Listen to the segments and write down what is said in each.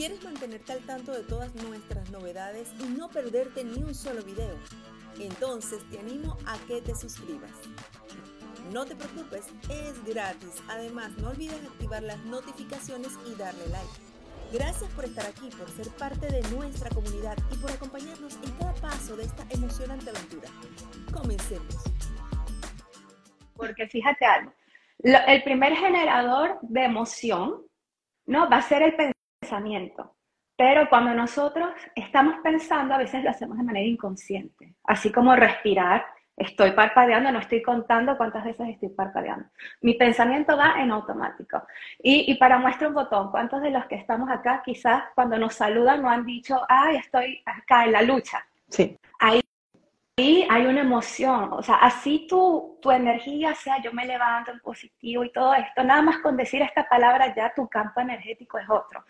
¿Quieres mantenerte al tanto de todas nuestras novedades y no perderte ni un solo video? Entonces te animo a que te suscribas. No te preocupes, es gratis. Además, no olvides activar las notificaciones y darle like. Gracias por estar aquí, por ser parte de nuestra comunidad y por acompañarnos en cada paso de esta emocionante aventura. Comencemos. Porque fíjate algo, el primer generador de emoción ¿no? va a ser el pensamiento. Pero cuando nosotros estamos pensando, a veces lo hacemos de manera inconsciente, así como respirar. Estoy parpadeando, no estoy contando cuántas veces estoy parpadeando. Mi pensamiento va en automático. Y, y para muestra un botón, ¿cuántos de los que estamos acá quizás cuando nos saludan no han dicho, ay, estoy acá en la lucha? Sí. Ahí hay una emoción, o sea, así tu, tu energía sea yo me levanto en positivo y todo esto, nada más con decir esta palabra ya tu campo energético es otro.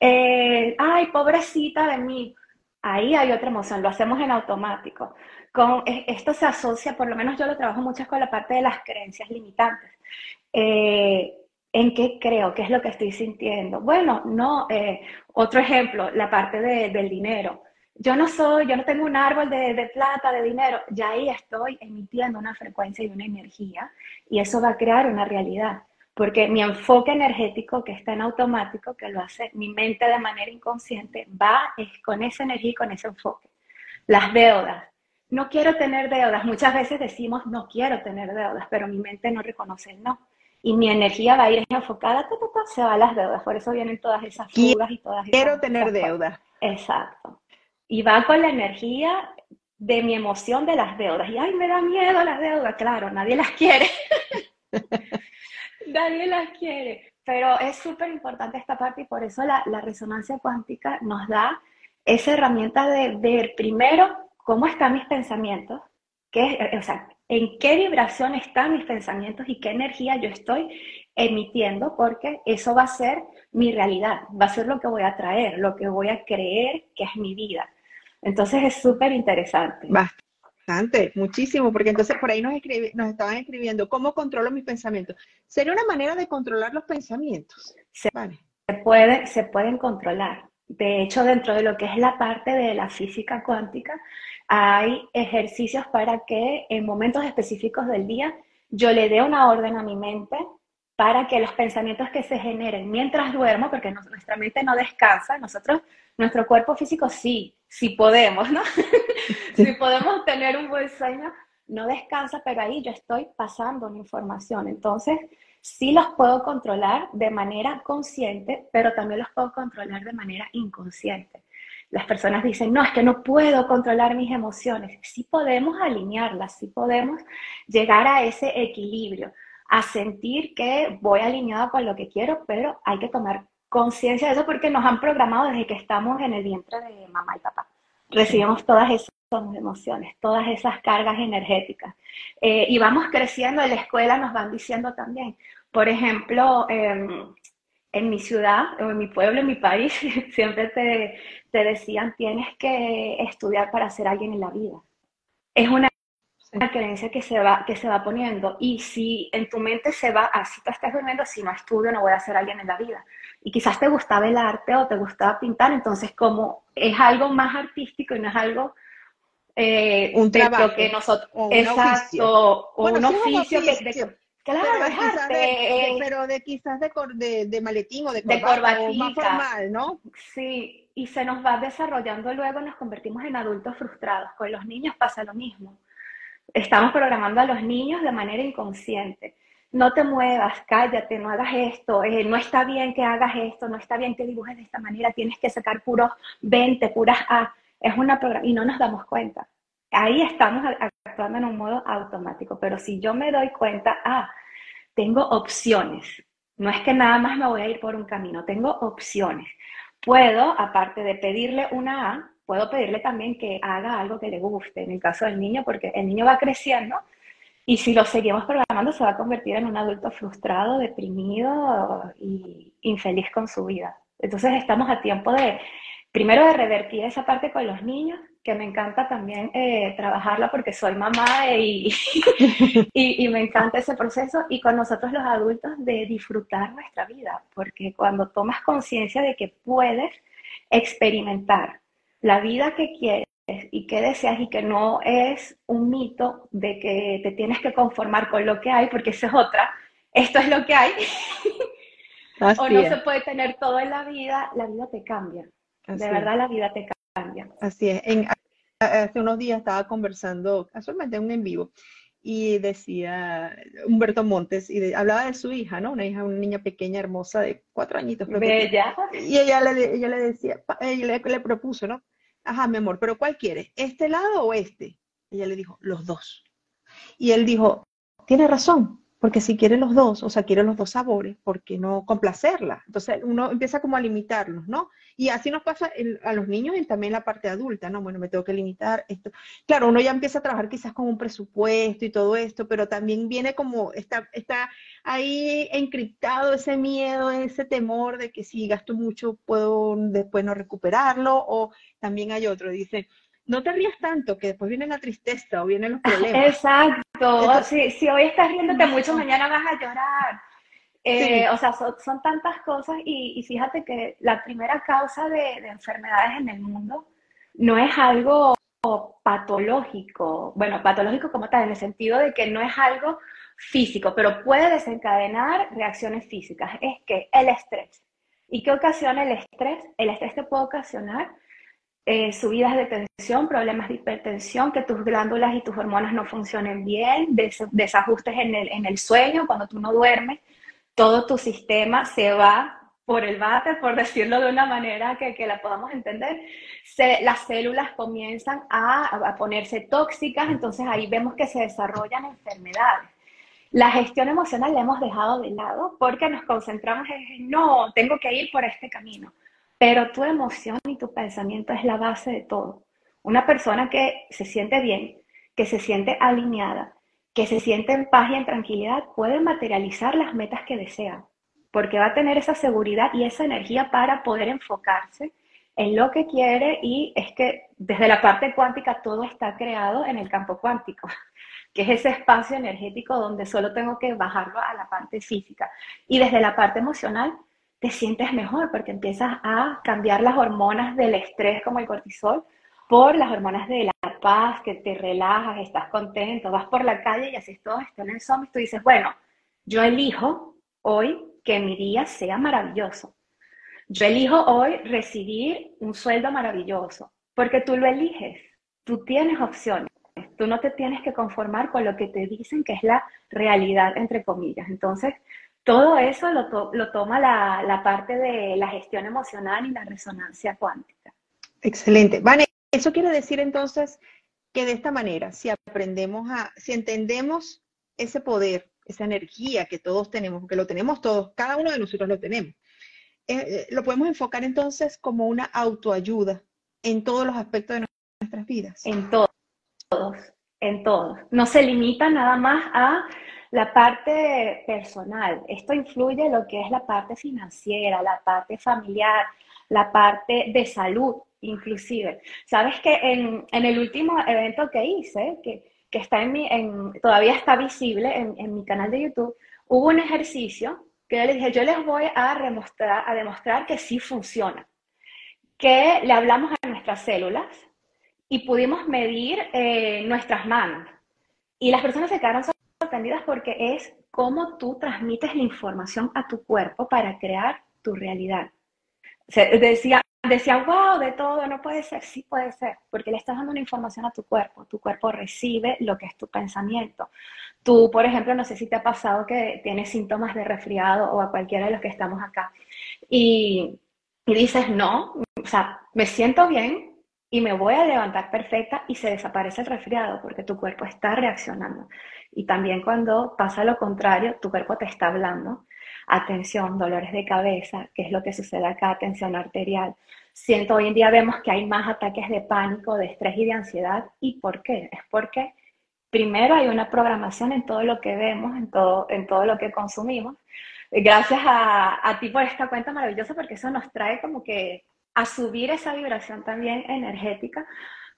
Eh, ay, pobrecita de mí, ahí hay otra emoción, lo hacemos en automático. Con, esto se asocia, por lo menos yo lo trabajo mucho con la parte de las creencias limitantes. Eh, ¿En qué creo? ¿Qué es lo que estoy sintiendo? Bueno, no, eh, otro ejemplo, la parte de, del dinero yo no soy, yo no tengo un árbol de, plata, de dinero, ya ahí estoy emitiendo una frecuencia y una energía y eso va a crear una realidad, porque mi enfoque energético que está en automático, que lo hace mi mente de manera inconsciente, va con esa energía y con ese enfoque. Las deudas. No quiero tener deudas. Muchas veces decimos no quiero tener deudas, pero mi mente no reconoce el no. Y mi energía va a ir enfocada, se va a las deudas. Por eso vienen todas esas fugas y todas esas. Quiero tener deudas. Exacto y va con la energía de mi emoción de las deudas. Y ay, me da miedo las deudas, claro, nadie las quiere. nadie las quiere. Pero es súper importante esta parte y por eso la, resonancia cuántica nos da esa herramienta de ver primero cómo están mis pensamientos, qué, o sea, en qué vibración están mis pensamientos y qué energía yo estoy emitiendo, porque eso va a ser mi realidad, va a ser lo que voy a traer, lo que voy a creer que es mi vida. Entonces es súper interesante. Bastante, muchísimo, porque entonces por ahí nos, nos estaban escribiendo, ¿cómo controlo mis pensamientos? ¿Sería una manera de controlar los pensamientos? Se, puede, se pueden controlar. De hecho, dentro de lo que es la parte de la física cuántica, hay ejercicios para que en momentos específicos del día yo le dé una orden a mi mente para que los pensamientos que se generen mientras duermo, porque nuestra mente no descansa, nosotros, nuestro cuerpo físico sí, sí podemos, ¿no? si podemos tener un buen sueño, no descansa, pero ahí yo estoy pasando una información. Entonces, sí los puedo controlar de manera consciente, pero también los puedo controlar de manera inconsciente. Las personas dicen, no, es que no puedo controlar mis emociones. Sí podemos alinearlas, sí podemos llegar a ese equilibrio a sentir que voy alineada con lo que quiero, pero hay que tomar conciencia de eso porque nos han programado desde que estamos en el vientre de mamá y papá. Recibimos todas esas emociones, todas esas cargas energéticas. Eh, y vamos creciendo, en la escuela nos van diciendo también, por ejemplo, em, en mi ciudad, en mi pueblo, en mi país, siempre te, te decían, tienes que estudiar para ser alguien en la vida. Es una una creencia que se, va, que se va poniendo. Y si en tu mente se va, así tú estás durmiendo, si no estudio no voy a ser alguien en la vida. Y quizás te gustaba el arte o te gustaba pintar, entonces como es algo más artístico y no es algo... Eh, un trabajo que nosotros... O un exacto, o un oficio, que... claro, pero es arte. De, pero de quizás de, de, maletín o de, corbata, o más formal, ¿no? Sí, y se nos va desarrollando luego, nos convertimos en adultos frustrados. Con los niños pasa lo mismo estamos programando a los niños de manera inconsciente. No te muevas, cállate, no hagas esto, eh, no está bien que hagas esto, no está bien que dibujes de esta manera, tienes que sacar puros 20, puras A. Es una y no nos damos cuenta. Ahí estamos actuando en un modo automático, pero si yo me doy cuenta, ah, tengo opciones. No es que nada más me voy a ir por un camino, tengo opciones. Puedo, aparte de pedirle una A, puedo pedirle también que haga algo que le guste, en el caso del niño, porque el niño va creciendo y si lo seguimos programando se va a convertir en un adulto frustrado, deprimido y infeliz con su vida. Entonces estamos a tiempo de, primero de revertir esa parte con los niños, que me encanta también eh, trabajarla porque soy mamá y, y, y, me encanta ese proceso, y con nosotros los adultos de disfrutar nuestra vida, porque cuando tomas conciencia de que puedes, experimentar la vida que quieres y que deseas y que no es un mito de que te tienes que conformar con lo que hay, porque esa es otra, esto es lo que hay, o no se puede tener todo en la vida, la vida te cambia, de verdad la vida te cambia. Así es, hace unos días estaba conversando, casualmente un en vivo, y decía Humberto Montes, y hablaba de su hija, ¿no? Una hija, una niña pequeña, hermosa, de cuatro añitos. Bella. y ella le, ella le decía, ella le, le, propuso, ¿no? Ajá, mi amor, pero ¿cuál quieres? ¿Este lado o este? Ella le dijo, los dos. Y él dijo, tiene razón, porque si quiere los dos, o sea, quiere los dos sabores, ¿por qué no complacerla? Entonces uno empieza como a limitarlos, ¿no? Y así nos pasa a los niños y también la parte adulta, ¿no? Bueno, me tengo que limitar esto. Claro, uno ya empieza a trabajar quizás con un presupuesto y todo esto, pero también viene como, está, está ahí encriptado ese miedo, ese temor de que si gasto mucho puedo después no recuperarlo, o también hay otro, dice, no te rías tanto, que después viene la tristeza o vienen los problemas. Exacto. Si, hoy estás riéndote mucho, mañana vas a llorar. Eh, o sea, son, tantas cosas y, fíjate que la primera causa de, enfermedades en el mundo no es algo patológico, bueno, patológico como tal, en el sentido de que no es algo físico, pero puede desencadenar reacciones físicas. Es que el estrés. ¿Y qué ocasiona el estrés? El estrés te puede ocasionar eh, subidas de tensión, problemas de hipertensión, que tus glándulas y tus hormonas no funcionen bien, desajustes en el, sueño, cuando tú no duermes, todo tu sistema se va por el bate, por decirlo de una manera que, que la podamos entender, las células comienzan a, a, ponerse tóxicas, entonces ahí vemos que se desarrollan enfermedades. La gestión emocional la hemos dejado de lado porque nos concentramos en, no, tengo que ir por este camino. Pero tu emoción y tu pensamiento es la base de todo. Una persona que se siente bien, que se siente alineada, que se siente en paz y en tranquilidad, puede materializar las metas que desea, porque va a tener esa seguridad y esa energía para poder enfocarse en lo que quiere y es que desde la parte cuántica todo está creado en el campo cuántico, que es ese espacio energético donde solo tengo que bajarlo a la parte física. Y desde la parte emocional te sientes mejor porque empiezas a cambiar las hormonas del estrés como el cortisol por las hormonas de la paz, que te relajas, estás contento, vas por la calle y así todos están en zombies, tú dices, bueno, yo elijo hoy que mi día sea maravilloso. Yo elijo hoy recibir un sueldo maravilloso, porque tú lo eliges, tú tienes opciones, tú no te tienes que conformar con lo que te dicen que es la realidad, entre comillas. Entonces, todo eso lo, toma la, parte de la gestión emocional y la resonancia cuántica. Excelente. Vane, eso quiere decir entonces que de esta manera, si aprendemos a, si entendemos ese poder, esa energía que todos tenemos, porque lo tenemos todos, cada uno de nosotros lo tenemos, eh, eh, lo podemos enfocar entonces como una autoayuda en todos los aspectos de nuestras vidas. En todos, en todos. No se limita nada más a la parte personal, esto influye en lo que es la parte financiera, la parte familiar, la parte de salud, inclusive. Sabes que en, el último evento que hice, que, está en mi, en, todavía está visible en, mi canal de YouTube, hubo un ejercicio que yo le dije, yo les voy a, demostrar, a demostrar que sí funciona, que le hablamos a nuestras células y pudimos medir eh, nuestras manos. Y las personas se quedaron sorprendidas porque es cómo tú transmites la información a tu cuerpo para crear tu realidad. decía, decía, wow, de todo, no puede ser, sí puede ser, porque le estás dando una información a tu cuerpo, tu cuerpo recibe lo que es tu pensamiento. Tú, por ejemplo, no sé si te ha pasado que tienes síntomas de resfriado o a cualquiera de los que estamos acá, y, y dices, no, o sea, me siento bien, y me voy a levantar perfecta y se desaparece el resfriado porque tu cuerpo está reaccionando. Y también cuando pasa lo contrario, tu cuerpo te está hablando. Atención, dolores de cabeza, ¿qué es lo que sucede acá? Tensión arterial. Siento, hoy en día vemos que hay más ataques de pánico, de estrés y de ansiedad. ¿Y por qué? Es porque primero hay una programación en todo lo que vemos, en todo, en todo lo que consumimos. Gracias a, a ti por esta cuenta maravillosa porque eso nos trae como que a subir esa vibración también energética,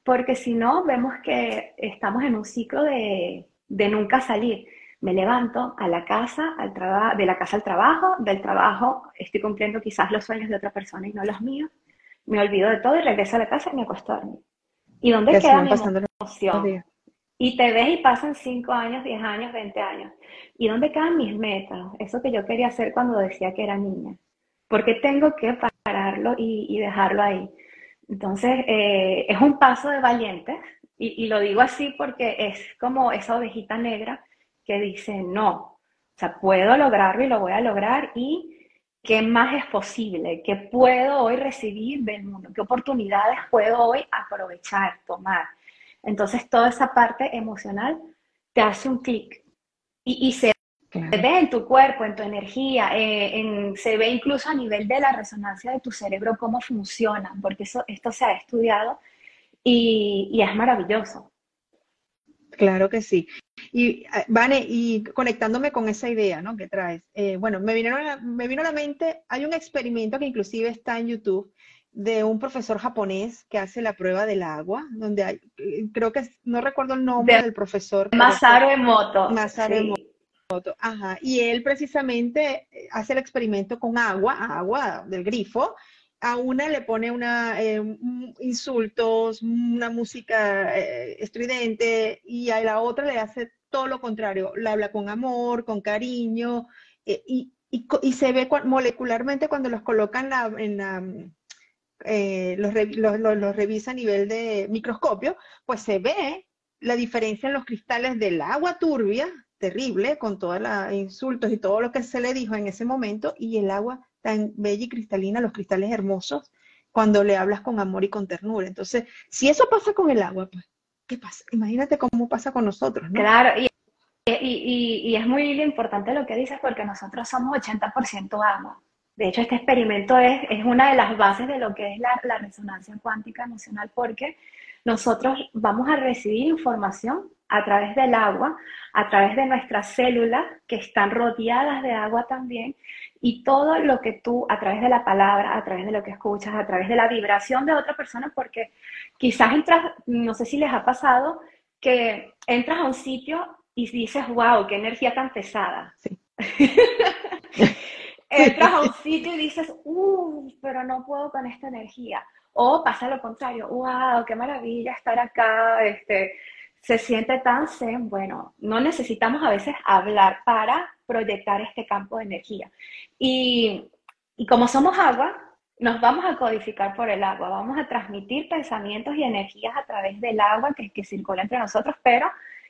porque si no, vemos que estamos en un ciclo de, de nunca salir. Me levanto a la casa, al de la casa al trabajo, del trabajo estoy cumpliendo quizás los sueños de otra persona y no los míos. me olvido de todo y regreso a la casa y me acuesto a dormir. ¿Y dónde queda mi emoción? Y te ves y pasan 5 años, 10 años, 20 años. ¿Y dónde quedan mis metas? Eso que yo quería hacer cuando decía que era niña. ¿Por qué tengo que y, dejarlo ahí? Entonces, eh, es un paso de valientes, y, y, lo digo así porque es como esa ovejita negra que dice, no, o sea, puedo lograrlo y lo voy a lograr, y qué más es posible, qué puedo hoy recibir del mundo, qué oportunidades puedo hoy aprovechar, tomar. Entonces, toda esa parte emocional te hace un clic y, se ve en tu cuerpo, en tu energía, eh, se ve incluso a nivel de la resonancia de tu cerebro cómo funciona, porque eso, esto se ha estudiado y, es maravilloso. Claro que sí. Y, eh, Vane, y conectándome con esa idea ¿no? que traes, eh, bueno, me, vinieron me vino a la mente, hay un experimento que inclusive está en YouTube de un profesor japonés que hace la prueba del agua, donde hay, creo que no recuerdo el nombre del profesor. Masaru Emoto. Masaru Emoto. Ajá. Y él precisamente eh, hace el experimento con agua, agua del grifo. A una le pone una, eh, insultos, una música estridente, y a la otra le hace todo lo contrario. Le habla con amor, con cariño, y, y, se ve molecularmente cuando los colocan en la eh, los, revisa a nivel de microscopio, pues se ve la diferencia en los cristales del agua turbia, terrible, con todos los insultos y todo lo que se le dijo en ese momento, y el agua tan bella y cristalina, los cristales hermosos, cuando le hablas con amor y con ternura. Entonces, si eso pasa con el agua, pues, ¿qué pasa? Imagínate cómo pasa con nosotros, ¿no? Claro, y, y, y es muy importante lo que dices porque nosotros somos 80% agua. De hecho, este experimento es, es, una de las bases de lo que es la, la, resonancia cuántica emocional, porque nosotros vamos a recibir información a través del agua, a través de nuestras células que están rodeadas de agua también, y todo lo que tú, a través de la palabra, a través de lo que escuchas, a través de la vibración de otra persona, porque quizás entras, no sé si les ha pasado, que entras a un sitio y dices, wow, qué energía tan pesada. Sí. entras a un sitio y dices, uff, pero no puedo con esta energía. O pasa lo contrario, wow, qué maravilla estar acá, este, se siente tan zen. Bueno, no necesitamos a veces hablar para proyectar este campo de energía. Y, como somos agua, nos vamos a codificar por el agua, vamos a transmitir pensamientos y energías a través del agua que, que circula entre nosotros, pero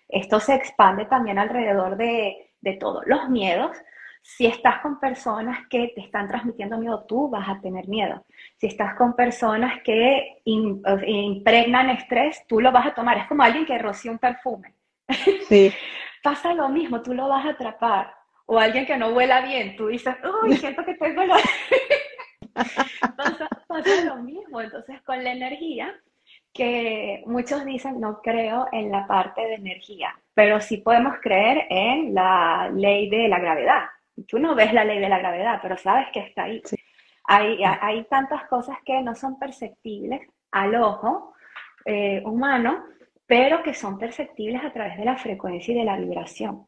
esto se expande también alrededor de, de todos los miedos, si estás con personas que te están transmitiendo miedo, tú vas a tener miedo. Si estás con personas que impregnan estrés, tú lo vas a tomar. Es como alguien que roció un perfume. Sí. Pasa lo mismo, tú lo vas a atrapar. O alguien que no huela bien, tú dices, uy, siento que tengo la... pasa, pasa lo mismo. Entonces, con la energía, que muchos dicen, no creo en la parte de energía, pero sí podemos creer en la ley de la gravedad tú no ves la ley de la gravedad, pero sabes que está ahí. Hay, hay, tantas cosas que no son perceptibles al ojo eh, humano, pero que son perceptibles a través de la frecuencia y de la vibración.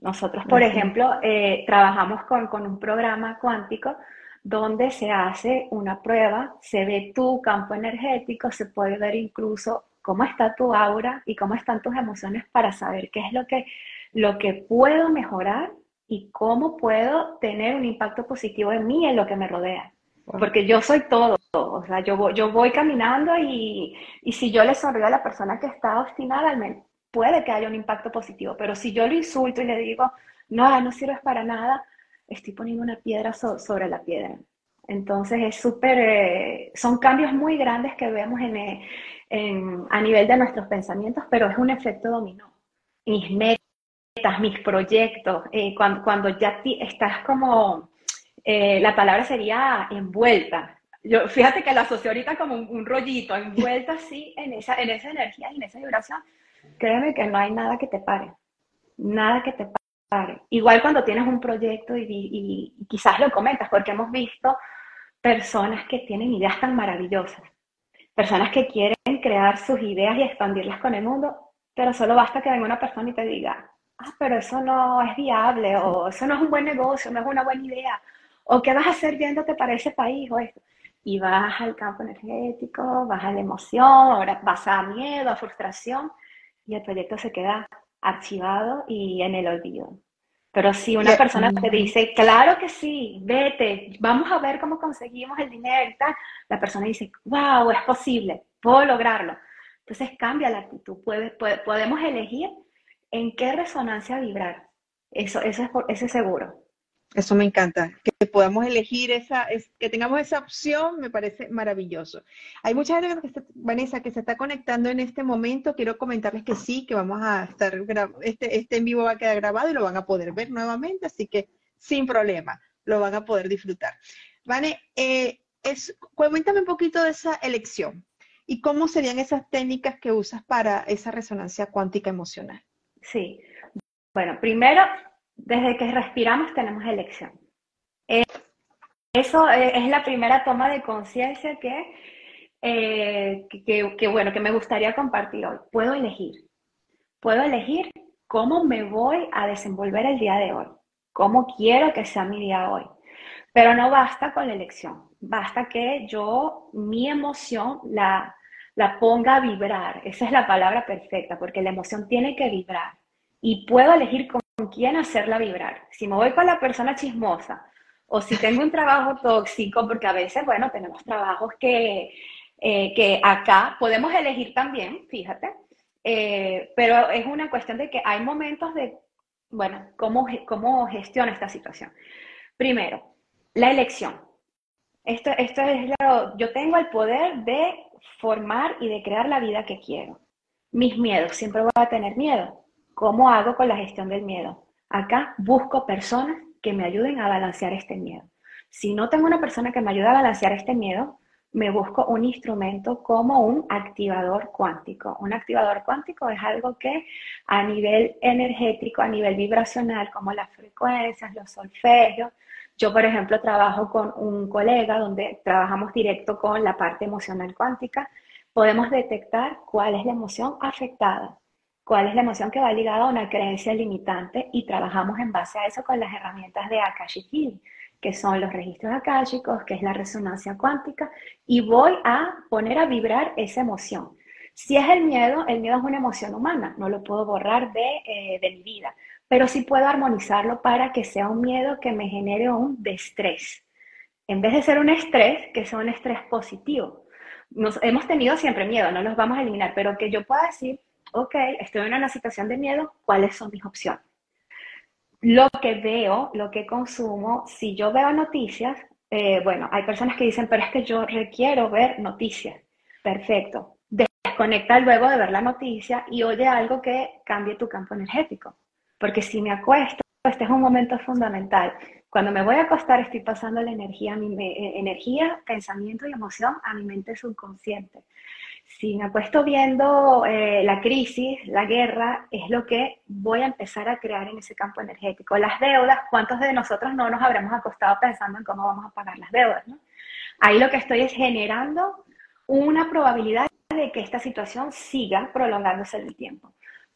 Nosotros, por ejemplo, eh, trabajamos con, con un programa cuántico donde se hace una prueba, se ve tu campo energético, se puede ver incluso cómo está tu aura y cómo están tus emociones para saber qué es lo que, lo que puedo mejorar y cómo puedo tener un impacto positivo en mí, en lo que me rodea. Porque yo soy todo, o sea, yo voy, yo voy caminando y, y, si yo le sonrío a la persona que está obstinada, puede que haya un impacto positivo, pero si yo lo insulto y le digo, no, no sirves para nada, estoy poniendo una piedra sobre la piedra. Entonces es súper, eh, son cambios muy grandes que vemos en, en, a nivel de nuestros pensamientos, pero es un efecto dominó. Mis metas mis proyectos, eh, cuando, cuando, ya estás como, eh, la palabra sería envuelta. Yo, fíjate que la asocio ahorita como un, rollito, envuelta así en esa, en esa energía y en esa vibración. Créeme que no hay nada que te pare, nada que te pare. Igual cuando tienes un proyecto y, y quizás lo comentas, porque hemos visto personas que tienen ideas tan maravillosas, personas que quieren crear sus ideas y expandirlas con el mundo, pero solo basta que venga una persona y te diga, ah, pero eso no es viable, o eso no es un buen negocio, no es una buena idea, o qué vas a hacer viéndote para ese país, o esto. y baja el campo energético, baja la emoción, ahora pasa a miedo, a frustración y el proyecto se queda archivado y en el olvido. Pero si una persona te dice, claro que sí, vete, vamos a ver cómo conseguimos el dinero y tal, la persona dice, wow, es posible, puedo lograrlo. Entonces cambia la actitud, podemos elegir en qué resonancia vibrar. Eso, es, seguro. Eso me encanta, que podamos elegir esa, que tengamos esa opción, me parece maravilloso. Hay mucha gente, que Vanessa, que se está conectando en este momento. Quiero comentarles que sí, que vamos a estar, este, este en vivo va a quedar grabado y lo van a poder ver nuevamente, así que sin problema, lo van a poder disfrutar. Vane, eh, cuéntame un poquito de esa elección y cómo serían esas técnicas que usas para esa resonancia cuántica emocional. Sí, bueno, primero desde que respiramos tenemos elección. Eh, eso es la primera toma de conciencia eh, que, que, bueno, que me gustaría compartir hoy. Puedo elegir. Puedo elegir cómo me voy a desenvolver el día de hoy, cómo quiero que sea mi día hoy. Pero no basta con la elección, basta que yo, mi emoción, la, la ponga a vibrar. Esa es la palabra perfecta, porque la emoción tiene que vibrar. Y puedo elegir con quién hacerla vibrar. Si me voy con la persona chismosa o si tengo un trabajo tóxico, porque a veces, bueno, tenemos trabajos que, eh, que acá podemos elegir también, fíjate, eh, pero es una cuestión de que hay momentos de, bueno, cómo, cómo gestiona esta situación. Primero, la elección. Esto, esto es lo, yo tengo el poder de formar y de crear la vida que quiero. Mis miedos, siempre voy a tener miedo. ¿Cómo hago con la gestión del miedo? Acá busco personas que me ayuden a balancear este miedo. Si no tengo una persona que me ayude a balancear este miedo, me busco un instrumento como un activador cuántico. Un activador cuántico es algo que a nivel energético, a nivel vibracional, como las frecuencias, los solfegios, yo por ejemplo trabajo con un colega donde trabajamos directo con la parte emocional cuántica, podemos detectar cuál es la emoción afectada cuál es la emoción que va ligada a una creencia limitante y trabajamos en base a eso con las herramientas de Akashic que son los registros akáshicos, que es la resonancia cuántica, y voy a poner a vibrar esa emoción. Si es el miedo, el miedo es una emoción humana, no lo puedo borrar de, eh, de mi vida, pero sí puedo armonizarlo para que sea un miedo que me genere un destrés. En vez de ser un estrés, que sea un estrés positivo. Nos, hemos tenido siempre miedo, no los vamos a eliminar, pero que yo pueda decir, ok, estoy en una situación de miedo, ¿cuáles son mis opciones? Lo que veo, lo que consumo, si yo veo noticias, eh, bueno, hay personas que dicen, pero es que yo requiero ver noticias. Perfecto. Desconecta luego de ver la noticia y oye algo que cambie tu campo energético. Porque si me acuesto, este es un momento fundamental. Cuando me voy a acostar estoy pasando la energía, mi, eh, energía, pensamiento y emoción a mi mente subconsciente si me acuesto viendo eh, la crisis, la guerra, es lo que voy a empezar a crear en ese campo energético. Las deudas, ¿cuántos de nosotros no nos habremos acostado pensando en cómo vamos a pagar las deudas? Ahí lo que estoy es generando una probabilidad de que esta situación siga prolongándose en el tiempo.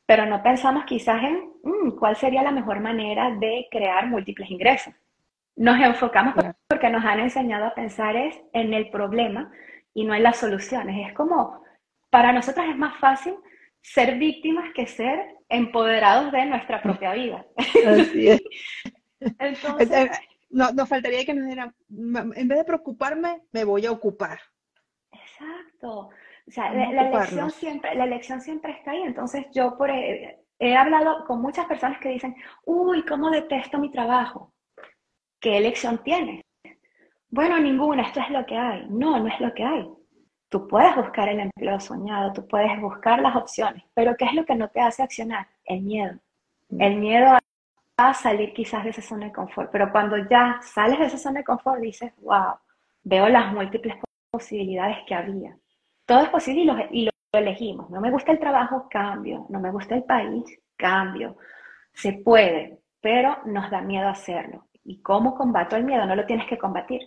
Pero no pensamos quizás en mm, cuál sería la mejor manera de crear múltiples ingresos. Nos enfocamos porque nos han enseñado a pensar es en el problema y no en las soluciones. Es como para nosotras es más fácil ser víctimas que ser empoderados de nuestra propia vida. Así es. Entonces, no, nos faltaría que nos diera, en vez de preocuparme, me voy a ocupar. Exacto. O sea, la, elección siempre, la elección siempre está ahí. Entonces, yo por, he, he hablado con muchas personas que dicen, uy, ¿cómo detesto mi trabajo? ¿Qué elección tienes? Bueno, ninguna, esto es lo que hay. No, no es lo que hay. Tú puedes buscar el empleo soñado, tú puedes buscar las opciones, pero ¿qué es lo que no te hace accionar? El miedo. Mm. El miedo a salir quizás de esa zona de confort, pero cuando ya sales de esa zona de confort dices, wow, veo las múltiples posibilidades que había. Todo es posible y lo, y lo elegimos. No me gusta el trabajo, cambio. No me gusta el país, cambio. Se puede, pero nos da miedo hacerlo. ¿Y cómo combato el miedo? No lo tienes que combatir.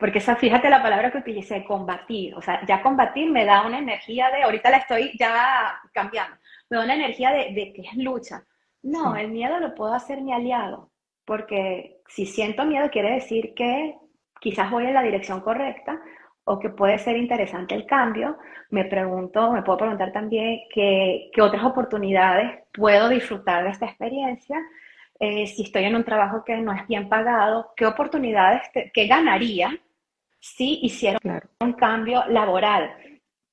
Porque esa, fíjate la palabra que utilicé, combatir. O sea, ya combatir me da una energía de, ahorita la estoy ya cambiando, me da una energía de, que es lucha. No, el miedo lo puedo hacer mi aliado, porque si siento miedo quiere decir que quizás voy en la dirección correcta o que puede ser interesante el cambio, me pregunto, me puedo preguntar también qué, qué otras oportunidades puedo disfrutar de esta experiencia. Eh, si estoy en un trabajo que no es bien pagado, qué oportunidades, qué ganaría si hiciera un cambio laboral.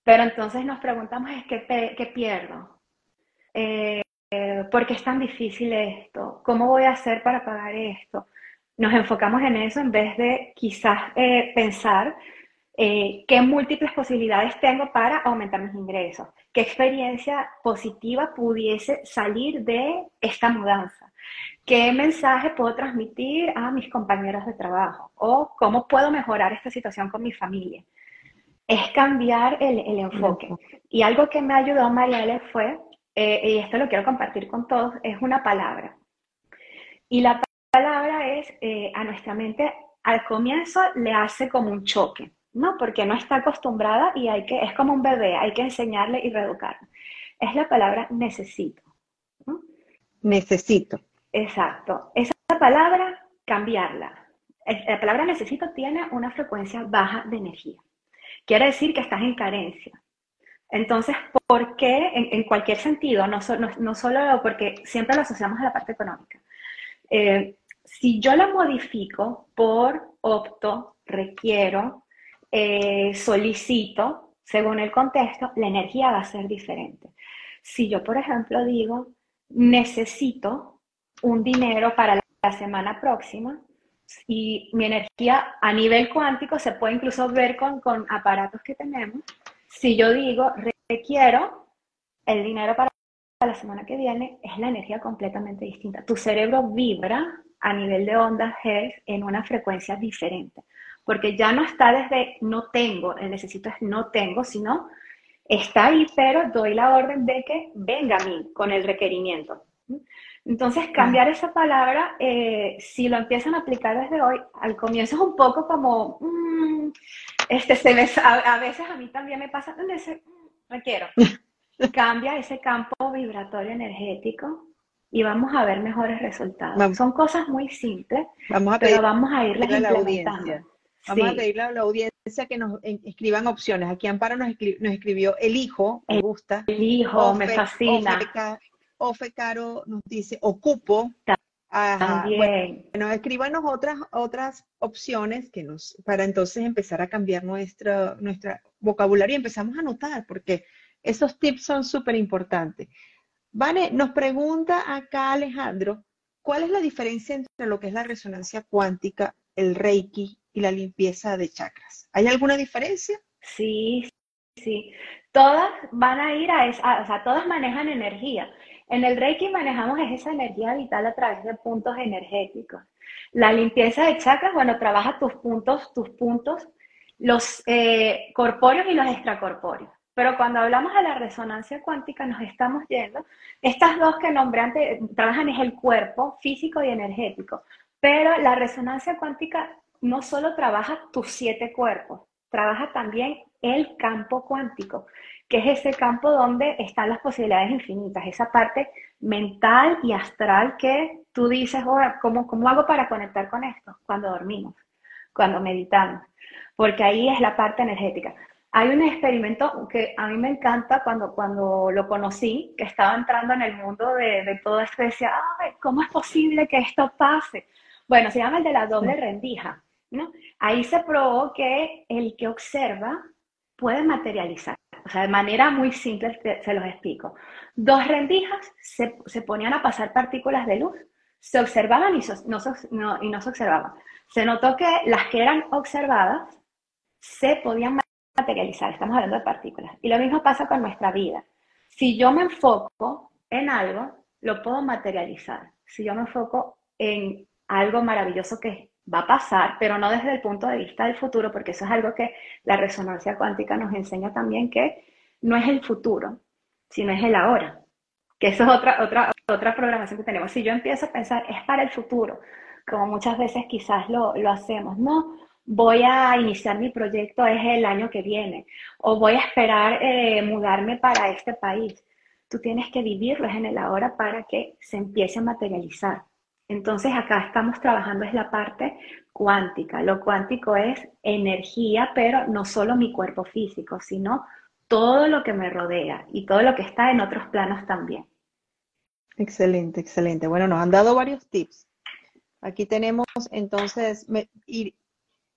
Pero entonces nos preguntamos, es ¿qué, qué pierdo? Eh, ¿Por qué es tan difícil esto? ¿Cómo voy a hacer para pagar esto? Nos enfocamos en eso en vez de quizás eh, pensar eh, qué múltiples posibilidades tengo para aumentar mis ingresos, qué experiencia positiva pudiese salir de esta mudanza, qué mensaje puedo transmitir a mis compañeros de trabajo o cómo puedo mejorar esta situación con mi familia. Es cambiar el, enfoque. Y algo que me ayudó Marielle fue, eh, y esto lo quiero compartir con todos, es una palabra. Y la palabra es, eh, a nuestra mente, al comienzo le hace como un choque ¿no? Porque no está acostumbrada y hay que, es como un bebé, hay que enseñarle y reeducarle. Es la palabra necesito. Necesito. Exacto. Esa palabra, cambiarla. La palabra necesito tiene una frecuencia baja de energía. Quiere decir que estás en carencia. Entonces, ¿por qué en, cualquier sentido? No, no, solo porque siempre lo asociamos a la parte económica. Eh, si yo la modifico por opto, requiero, eh, solicito, según el contexto, la energía va a ser diferente. Si yo, por ejemplo, digo, necesito un dinero para la semana próxima, y mi energía a nivel cuántico se puede incluso ver con, con aparatos que tenemos. Si yo digo, requiero el dinero para la semana que viene, es la energía completamente distinta. Tu cerebro vibra a nivel de ondas Hertz en una frecuencia diferente porque ya no está desde no tengo, el necesito es no tengo, sino está ahí, pero doy la orden de que venga a mí con el requerimiento. Entonces, cambiar esa palabra, eh, si lo empiezan a aplicar desde hoy, al comienzo es un poco como, mm, este, se a, veces a mí también me pasa, mm, requiero. Cambia ese campo vibratorio energético y vamos a ver mejores resultados. Son cosas muy simples, vamos a pero vamos a irles implementando. Vamos a pedirle a la audiencia que nos escriban opciones. Aquí Amparo nos, escribió el hijo, me gusta. El hijo, me fascina. Ofe, Caro nos dice ocupo. También. Bueno, escríbanos otras, otras opciones que nos, para entonces empezar a cambiar nuestro, nuestra vocabulario y empezamos a notar, porque esos tips son súper importantes. Vale, nos pregunta acá Alejandro, ¿cuál es la diferencia entre lo que es la resonancia cuántica, el Reiki y la limpieza de chakras. ¿Hay alguna diferencia? Sí, sí. Todas van a ir a esa, o sea, todas manejan energía. En el Reiki manejamos esa energía vital a través de puntos energéticos. La limpieza de chakras, bueno, trabaja tus puntos, tus puntos, los eh, corpóreos y los extracorpóreos. Pero cuando hablamos de la resonancia cuántica, nos estamos yendo. Estas dos que nombré antes trabajan es el cuerpo físico y energético. Pero la resonancia cuántica no solo trabaja tus siete cuerpos, trabaja también el campo cuántico, que es ese campo donde están las posibilidades infinitas, esa parte mental y astral que tú dices, ¿cómo, ¿cómo hago para conectar con esto? Cuando dormimos, cuando meditamos, porque ahí es la parte energética. Hay un experimento que a mí me encanta cuando, cuando lo conocí, que estaba entrando en el mundo de, de todo esto, decía, ¿cómo es posible que esto pase? Bueno, se llama el de la doble rendija. Ahí se probó que el que observa puede materializar. O sea, de manera muy simple se los explico. Dos rendijas se, ponían a pasar partículas de luz, se observaban y, no, y no se observaban. Se notó que las que eran observadas se podían materializar, estamos hablando de partículas. Y lo mismo pasa con nuestra vida. Si yo me enfoco en algo, lo puedo materializar. Si yo me enfoco en algo maravilloso que va a pasar, pero no desde el punto de vista del futuro, porque eso es algo que la resonancia cuántica nos enseña también que no es el futuro, sino es el ahora. Que eso es otra, otra, otra programación que tenemos. Si yo empiezo a pensar, es para el futuro, como muchas veces quizás lo, lo hacemos, no, voy a iniciar mi proyecto es el año que viene, o voy a esperar eh, mudarme para este país. Tú tienes que vivirlo en el ahora para que se empiece a materializar. Entonces acá estamos trabajando es la parte cuántica. Lo cuántico es energía, pero no solo mi cuerpo físico, sino todo lo que me rodea y todo lo que está en otros planos también. Excelente, excelente. Bueno, nos han dado varios tips. Aquí tenemos entonces,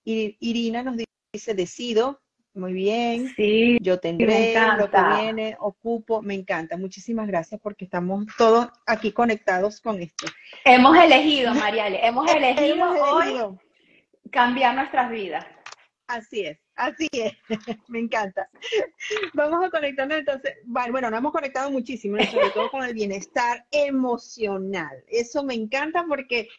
Irina nos dice, decido, muy bien, sí, yo tendré lo que viene, ocupo, me encanta. Muchísimas gracias porque estamos todos aquí conectados con esto. Hemos elegido, Mariale, hemos elegido, hoy cambiar nuestras vidas. Así es, así es, me encanta. Vamos a conectarnos entonces, bueno, nos hemos conectado muchísimo, sobre todo con el bienestar emocional. Eso me encanta porque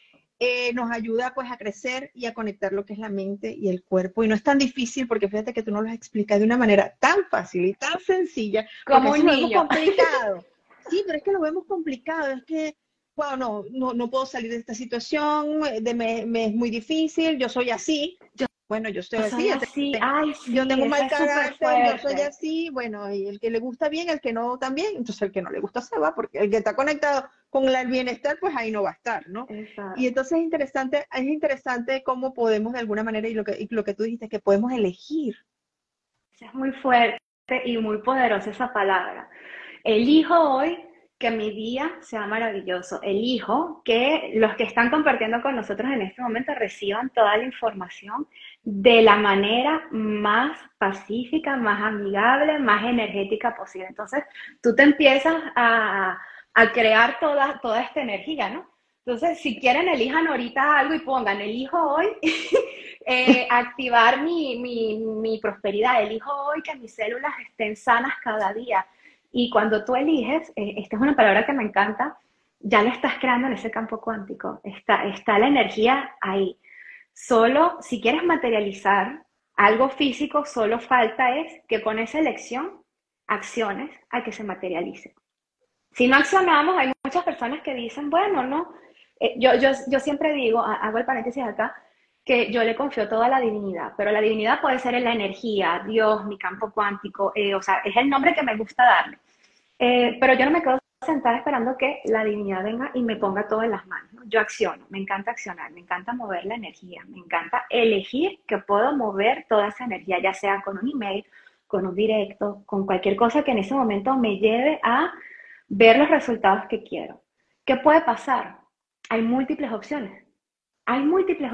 eh, nos ayuda pues a crecer y a conectar lo que es la mente y el cuerpo. Y no es tan difícil porque fíjate que tú nos lo has explicado de una manera tan fácil y tan sencilla. Como un niño. complicado. Sí, pero es que lo vemos complicado, es que, wow, no, no, no puedo salir de esta situación, de, me, me, es muy difícil, yo soy así. Yo bueno, yo estoy así, yo tengo mal carácter, yo soy así, bueno, y el que le gusta bien, el que no también, entonces el que no le gusta se va, porque el que está conectado con el bienestar, pues ahí no va a estar, ¿no? Y entonces es interesante, es interesante cómo podemos de alguna manera, y lo que, y lo que tú dijiste, que podemos elegir. Es muy fuerte y muy poderosa esa palabra. Elijo hoy que mi día sea maravilloso. Elijo que los que están compartiendo con nosotros en este momento reciban toda la información de la manera más pacífica, más amigable, más energética posible. Entonces, tú te empiezas a, crear toda, toda esta energía, ¿no? Entonces, si quieren, elijan ahorita algo y pongan, elijo hoy eh, activar mi, mi, mi prosperidad, elijo hoy que mis células estén sanas cada día y cuando tú eliges, eh, esta es una palabra que me encanta, ya lo estás creando en ese campo cuántico. Está, está la energía ahí. Solo si quieres materializar algo físico, solo falta es que con esa elección acciones a que se materialice. Si no accionamos, hay muchas personas que dicen, bueno, no, eh, yo, yo, yo siempre digo, hago el paréntesis acá, que yo le confío toda la divinidad, pero la divinidad puede ser en la energía, Dios, mi campo cuántico, eh, o sea, es el nombre que me gusta darle. Eh, pero yo no me quedo sentada esperando que la divinidad venga y me ponga todo en las manos. Yo acciono, me encanta accionar, me encanta mover la energía, me encanta elegir que puedo mover toda esa energía, ya sea con un email, con un directo, con cualquier cosa que en ese momento me lleve a ver los resultados que quiero. ¿Qué puede pasar? Hay múltiples opciones. Hay múltiples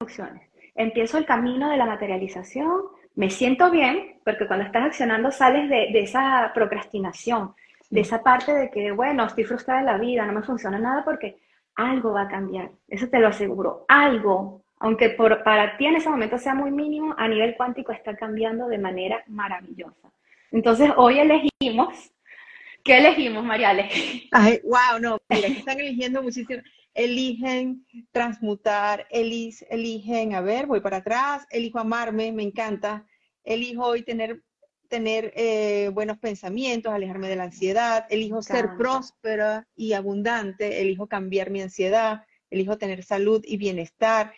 opciones. Empiezo el camino de la materialización, me siento bien, porque cuando estás accionando sales de, esa procrastinación, de esa parte de que, bueno, estoy frustrada en la vida, no me funciona nada porque algo va a cambiar, eso te lo aseguro, algo, aunque por, para ti en ese momento sea muy mínimo, a nivel cuántico está cambiando de manera maravillosa. Entonces, hoy elegimos, ¿qué elegimos, Mariale? Ay, wow, no, mira, están eligiendo muchísimo eligen transmutar, eligen, a ver, voy para atrás, elijo amarme, me encanta, elijo hoy tener, tener eh, buenos pensamientos, alejarme de la ansiedad, elijo ser próspera y abundante, elijo cambiar mi ansiedad, elijo tener salud y bienestar.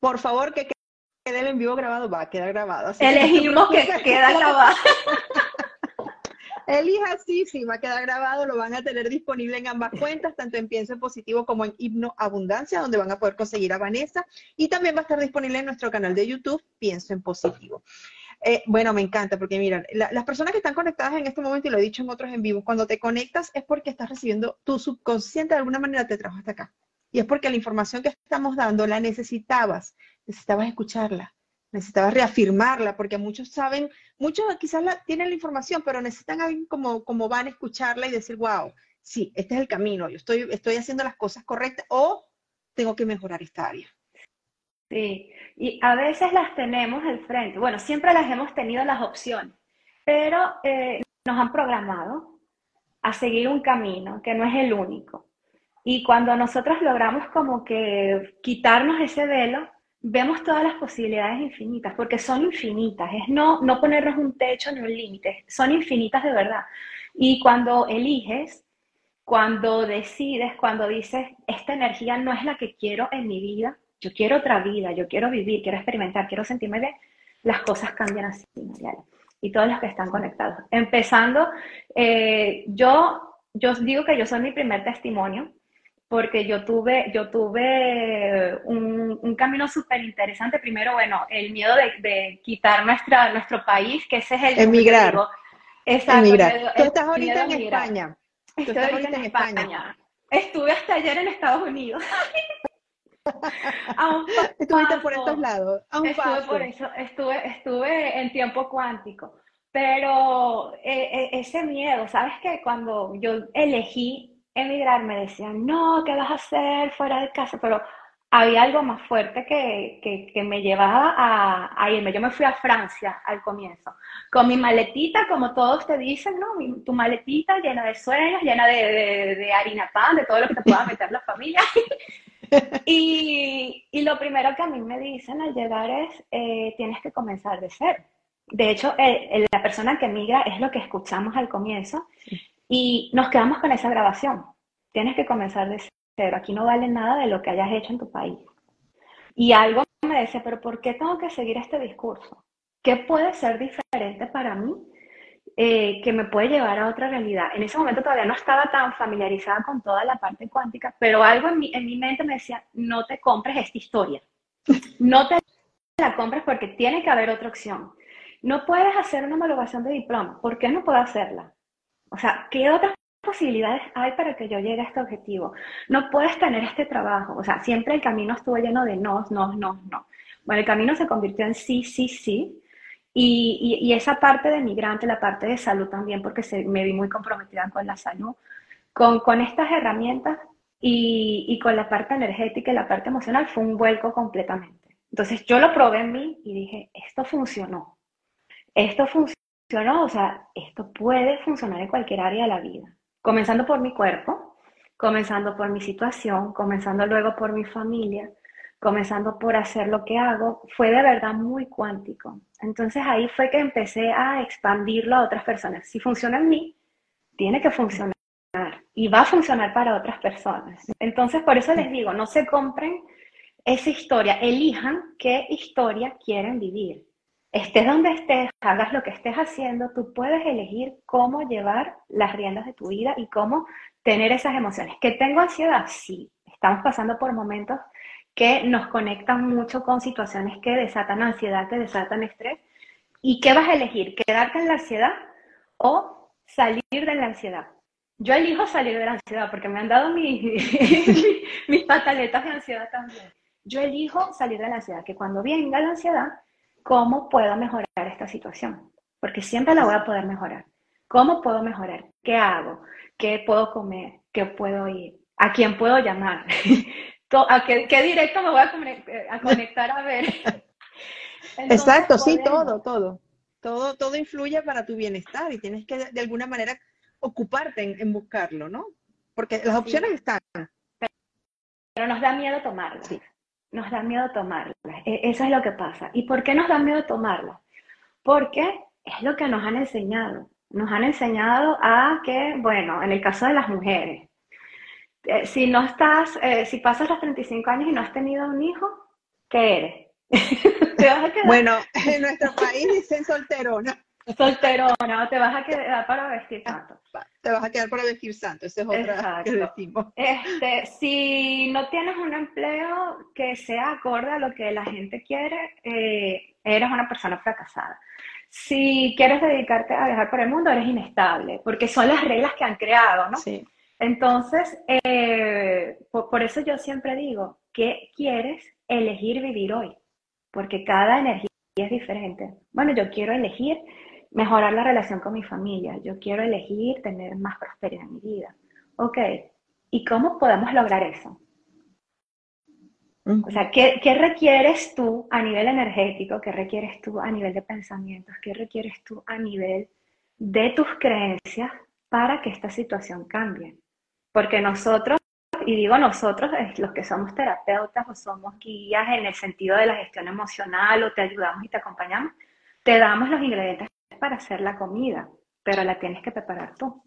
Por favor, que quede el en vivo grabado, va a quedar grabado. Elegimos que, que queda grabado. Elija sí, sí, va a quedar grabado, lo van a tener disponible en ambas cuentas, tanto en Pienso en Positivo como en Hipno Abundancia, donde van a poder conseguir a Vanessa. Y también va a estar disponible en nuestro canal de YouTube, Pienso en Positivo. Eh, bueno, me encanta porque miren, las personas que están conectadas en este momento, y lo he dicho en otros en vivo, cuando te conectas es porque estás recibiendo tu subconsciente de alguna manera te trajo hasta acá. Y es porque la información que estamos dando la necesitabas, necesitabas escucharla, necesitabas reafirmarla, porque muchos saben, muchos quizás la, tienen la información, pero necesitan alguien como, como van a escucharla y decir, wow, sí, este es el camino, yo estoy, estoy haciendo las cosas correctas o tengo que mejorar esta área. Sí, y a veces las tenemos al frente. Bueno, siempre las hemos tenido las opciones, pero eh, nos han programado a seguir un camino que no es el único. Y cuando nosotros logramos como que quitarnos ese velo, vemos todas las posibilidades infinitas, porque son infinitas, es no, no ponernos un techo ni un límite, son infinitas de verdad. Y cuando eliges, cuando decides, cuando dices, esta energía no es la que quiero en mi vida, yo quiero otra vida, yo quiero vivir, quiero experimentar, quiero sentirme bien, las cosas cambian así, Y todos los que están conectados. Empezando, eh, yo, yo digo que yo soy mi primer testimonio porque yo tuve, yo tuve un, un camino súper interesante. Primero, bueno, el miedo de, de, quitar nuestra, nuestro país, que ese es el... Emigrar. Exacto. Emigrar. Tú estás ahorita en España. Estoy ahorita en España. Estuve hasta ayer en Estados Unidos. Estuviste por estos lados. estuve por eso, estuve, estuve en tiempo cuántico. Pero eh, eh, ese miedo, ¿sabes qué? Cuando yo elegí emigrar me decían, no, ¿qué vas a hacer fuera de casa? Pero había algo más fuerte que, que, que me llevaba a, a, irme. Yo me fui a Francia al comienzo, con mi maletita, como todos te dicen, ¿no? tu maletita llena de sueños, llena de, de, de, harina pan, de todo lo que te pueda meter la familia. y, lo primero que a mí me dicen al llegar es, eh, tienes que comenzar de cero. De hecho, la persona que emigra es lo que escuchamos al comienzo. Y nos quedamos con esa grabación. Tienes que comenzar de cero. Aquí no vale nada de lo que hayas hecho en tu país. Y algo me decía, pero ¿por qué tengo que seguir este discurso? ¿Qué puede ser diferente para mí eh, que me puede llevar a otra realidad? En ese momento todavía no estaba tan familiarizada con toda la parte cuántica, pero algo en mi, en mi mente me decía, no te compres esta historia. No te la compres porque tiene que haber otra opción. No puedes hacer una homologación de diploma. ¿Por qué no puedo hacerla? O sea, ¿qué otras posibilidades hay para que yo llegue a este objetivo? No puedes tener este trabajo. O sea, siempre el camino estuvo lleno de no, no, no, no. Bueno, el camino se convirtió en sí, sí, sí. Y, esa parte de migrante, la parte de salud también, porque se, me vi muy comprometida con la salud, con, estas herramientas y, y, con la parte energética y la parte emocional, fue un vuelco completamente. Entonces yo lo probé en mí y dije, esto funcionó. Esto funcionó, o sea, esto puede funcionar en cualquier área de la vida. Comenzando por mi cuerpo, comenzando por mi situación, comenzando luego por mi familia, comenzando por hacer lo que hago, fue de verdad muy cuántico. Entonces ahí fue que empecé a expandirlo a otras personas. Si funciona en mí, tiene que funcionar y va a funcionar para otras personas. Entonces por eso les digo, no se compren esa historia, elijan qué historia quieren vivir estés donde estés, hagas lo que estés haciendo, tú puedes elegir cómo llevar las riendas de tu vida y cómo tener esas emociones. ¿Que tengo ansiedad? Sí, estamos pasando por momentos que nos conectan mucho con situaciones que desatan ansiedad, que desatan estrés. ¿Y qué vas a elegir? ¿Quedarte en la ansiedad o salir de la ansiedad? Yo elijo salir de la ansiedad porque me han dado mis, mis pataletas de ansiedad también. Yo elijo salir de la ansiedad, que cuando venga la ansiedad, ¿Cómo puedo mejorar esta situación? Porque siempre la voy a poder mejorar. ¿Cómo puedo mejorar? ¿Qué hago? ¿Qué puedo comer? ¿Qué puedo ir? ¿A quién puedo llamar? ¿A qué, directo me voy a, conectar a ver? Exacto, sí, todo, todo. Todo, todo influye para tu bienestar y tienes que de alguna manera ocuparte en, buscarlo, ¿no? Porque las opciones están. Pero nos da miedo tomarlas. Sí nos da miedo tomarla. E, eso es lo que pasa. ¿Y por qué nos da miedo tomarla? Porque es lo que nos han enseñado. Nos han enseñado a que, bueno, en el caso de las mujeres, eh, si no estás, eh, si pasas los 35 años y no has tenido un hijo, ¿qué eres? ¿Te vas a quedar? Bueno, en nuestro país dicen solterona. Solterona, te vas a quedar para vestir santo. Te vas a quedar para vestir santo, esa es otra que decimos. Este, si no tienes un empleo que sea acorde a lo que la gente quiere, eh, eres una persona fracasada. Si quieres dedicarte a viajar por el mundo, eres inestable, porque son las reglas que han creado, ¿no? Sí. Entonces, eh, por, por eso yo siempre digo, ¿qué quieres elegir vivir hoy? Porque cada energía es diferente. Bueno, yo quiero elegir mejorar la relación con mi familia, yo quiero elegir tener más prosperidad en mi vida. Ok, ¿y cómo podemos lograr eso? O sea, ¿qué, ¿qué, requieres tú a nivel energético? ¿Qué requieres tú a nivel de pensamientos? ¿Qué requieres tú a nivel de tus creencias para que esta situación cambie? Porque nosotros, y digo nosotros, los que somos terapeutas o somos guías en el sentido de la gestión emocional o te ayudamos y te acompañamos, te damos los ingredientes para hacer la comida, pero la tienes que preparar tú.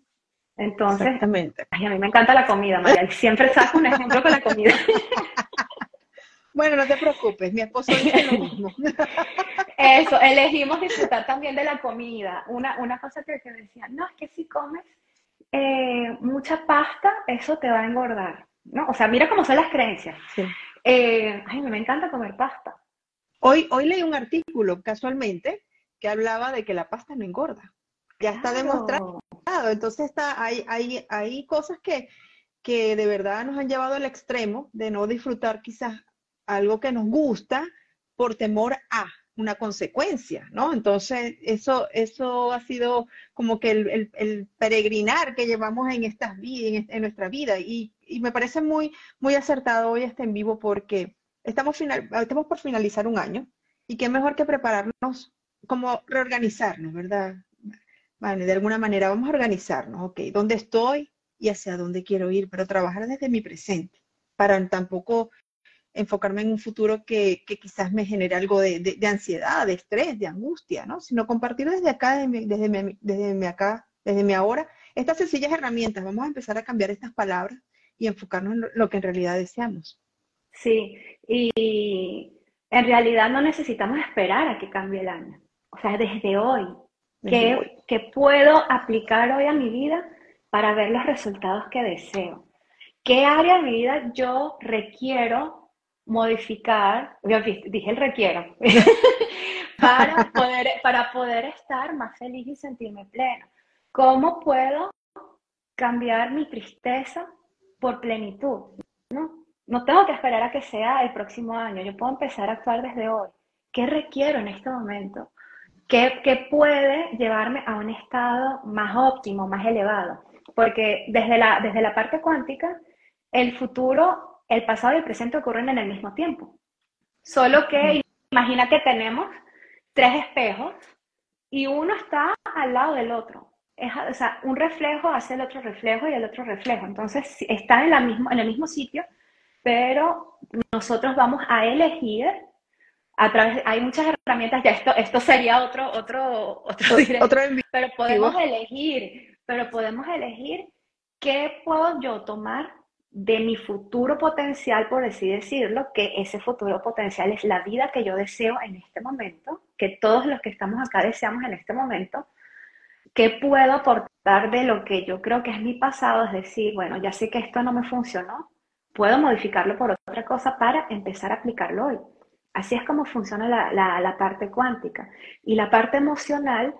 Entonces, Exactamente. a mí me encanta la comida, María. Siempre saco un ejemplo con la comida. Bueno, no te preocupes, mi esposo dice lo mismo. Eso, elegimos disfrutar también de la comida. Una, una cosa que, decía, no, es que si comes eh, mucha pasta, eso te va a engordar. ¿no? O sea, mira cómo son las creencias. Eh, ay, me encanta comer pasta. Hoy, hoy leí un artículo casualmente que hablaba de que la pasta no engorda. Ya está demostrado. Entonces está, hay, hay, hay cosas que, que de verdad nos han llevado al extremo de no disfrutar quizás algo que nos gusta por temor a una consecuencia, ¿no? Entonces, eso, eso ha sido como que el, peregrinar que llevamos en estas vidas, en, nuestra vida. Y, me parece muy, muy acertado hoy este en vivo porque estamos, final, estamos por finalizar un año y qué mejor que prepararnos, como reorganizarnos, ¿verdad? Vale, de alguna manera vamos a organizarnos, ok, ¿dónde estoy y hacia dónde quiero ir? Pero trabajar desde mi presente, para tampoco enfocarme en un futuro que, quizás me genere algo de, ansiedad, de estrés, de angustia, ¿no? Sino compartir desde acá, desde mi, desde, mi, acá, desde mi ahora, estas sencillas herramientas. Vamos a empezar a cambiar estas palabras y enfocarnos en lo, que en realidad deseamos. Sí, y en realidad no necesitamos esperar a que cambie el año. O sea, desde hoy, ¿qué, ¿qué puedo aplicar hoy a mi vida para ver los resultados que deseo? ¿Qué área de mi vida yo requiero modificar, dije el requiero, para, poder, para poder estar más feliz y sentirme plena. ¿Cómo puedo cambiar mi tristeza por plenitud? ¿no? no tengo que esperar a que sea el próximo año, yo puedo empezar a actuar desde hoy. ¿Qué requiero en este momento? ¿Qué, qué puede llevarme a un estado más óptimo, más elevado? Porque desde la, desde la parte cuántica, el futuro el pasado y el presente ocurren en el mismo tiempo. Solo que imagina que tenemos tres espejos y uno está al lado del otro. Es, o sea, un reflejo hace el otro reflejo y el otro reflejo. Entonces, están en, la mismo, en el mismo sitio, pero nosotros vamos a elegir a través, hay muchas herramientas, ya esto, esto sería otro, otro, otro, otro pero podemos elegir, pero podemos elegir qué puedo yo tomar de mi futuro potencial, por así decirlo, que ese futuro potencial es la vida que yo deseo en este momento, que todos los que estamos acá deseamos en este momento, ¿qué puedo aportar de lo que yo creo que es mi pasado? Es decir, bueno, ya sé que esto no me funcionó, puedo modificarlo por otra cosa para empezar a aplicarlo hoy. Así es como funciona la, parte cuántica. Y la parte emocional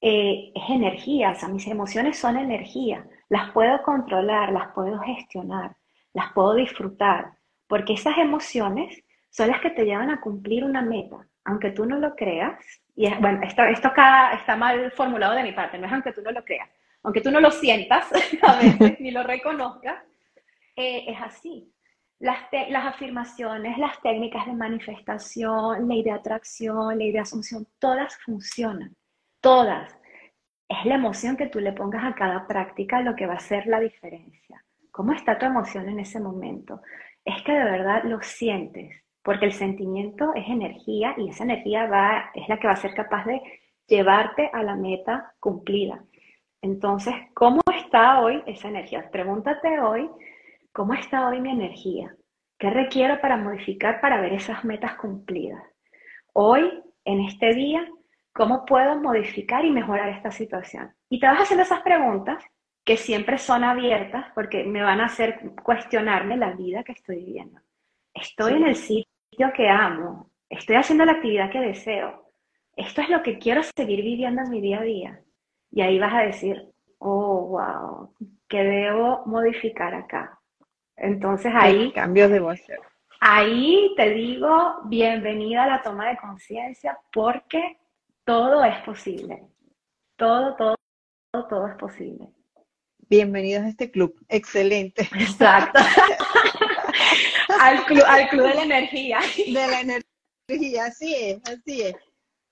eh, es energía, o sea, mis emociones son energía las puedo controlar, las puedo gestionar, las puedo disfrutar, porque esas emociones son las que te llevan a cumplir una meta, aunque tú no lo creas. Y bueno, esto, esto está mal formulado de mi parte, no es aunque tú no lo creas, aunque tú no lo sientas a veces ni lo reconozcas, eh, es así. Las, las, afirmaciones, las técnicas de manifestación, ley de atracción, ley de asunción, todas funcionan, todas es la emoción que tú le pongas a cada práctica lo que va a hacer la diferencia. ¿Cómo está tu emoción en ese momento? Es que de verdad lo sientes, porque el sentimiento es energía y esa energía va, es la que va a ser capaz de llevarte a la meta cumplida. Entonces, ¿cómo está hoy esa energía? Pregúntate hoy, ¿cómo está hoy mi energía? ¿Qué requiero para modificar para ver esas metas cumplidas? Hoy, en este día, ¿Cómo puedo modificar y mejorar esta situación? Y te vas haciendo esas preguntas que siempre son abiertas porque me van a hacer cuestionarme la vida que estoy viviendo. Estoy en el sitio que amo, estoy haciendo la actividad que deseo, esto es lo que quiero seguir viviendo en mi día a día. Y ahí vas a decir, oh, wow, ¿qué debo modificar acá? Entonces ahí... ¿Qué cambios debo hacer? Ahí te digo, bienvenida a la toma de conciencia porque todo es posible. Todo, todo, todo, todo es posible. Bienvenidos a este club. Excelente. Exacto. al, club, al club de la energía. De la energía, así es, así es.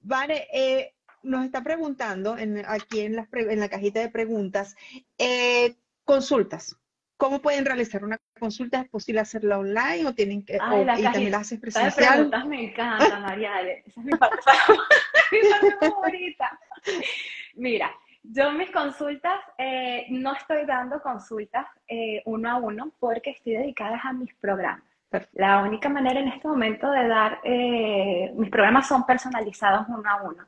Vale, eh, nos está preguntando aquí en la, en la cajita de preguntas, eh, consultas. ¿Cómo pueden realizar una consulta? ¿Es posible hacerla online o tienen que, Ay, y también la haces presencial? preguntas me encanta, Mariale. Esa es mi parte, favorita. Mira, yo mis consultas, eh, no estoy dando consultas eh, uno a uno porque estoy dedicada a mis programas. La única manera en este momento de dar, eh, mis programas son personalizados uno a uno.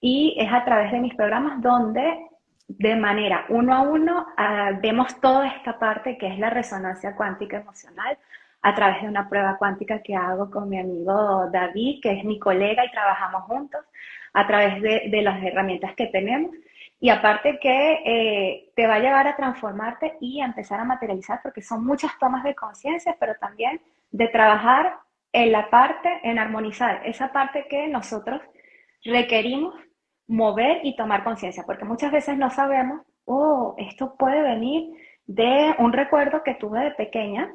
Y es a través de mis programas donde de manera uno a uno, ah, vemos toda esta parte que es la resonancia cuántica emocional a través de una prueba cuántica que hago con mi amigo David, que es mi colega y trabajamos juntos a través de, las herramientas que tenemos. Y aparte que eh, te va a llevar a transformarte y a empezar a materializar, porque son muchas tomas de conciencia, pero también de trabajar en la parte, en armonizar esa parte que nosotros requerimos mover y tomar conciencia, porque muchas veces no sabemos, oh, esto puede venir de un recuerdo que tuve de pequeña,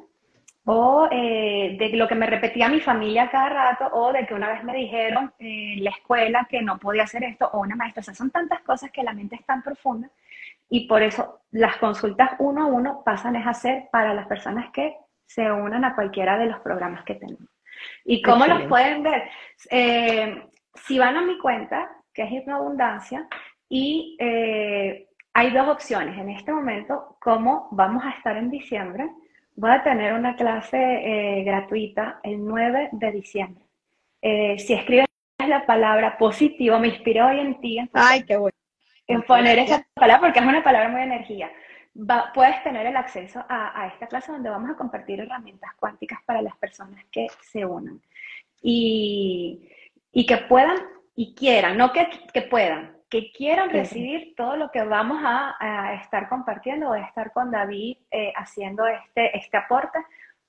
o eh, de lo que me repetía mi familia cada rato, o de que una vez me dijeron en la escuela que no podía hacer esto, o una maestra. O sea, son tantas cosas que la mente es tan profunda y por eso las consultas uno a uno pasan a ser para las personas que se unan a cualquiera de los programas que tenemos. ¿Y cómo los pueden ver? Eh, si van a mi cuenta, que es Hipnoabundancia, y eh, hay dos opciones en este momento, como vamos a estar en diciembre, voy a tener una clase eh, gratuita el 9 de diciembre. Eh, si escribes la palabra positivo, me inspiró hoy en ti. Ay, qué bueno. En poner esa palabra, porque es una palabra muy energía. puedes tener el acceso a, esta clase donde vamos a compartir herramientas cuánticas para las personas que se unan. Y, y que puedan y quieran, no que, que puedan, que quieran recibir todo lo que vamos a, estar compartiendo, voy a estar con David eh, haciendo este, este aporte,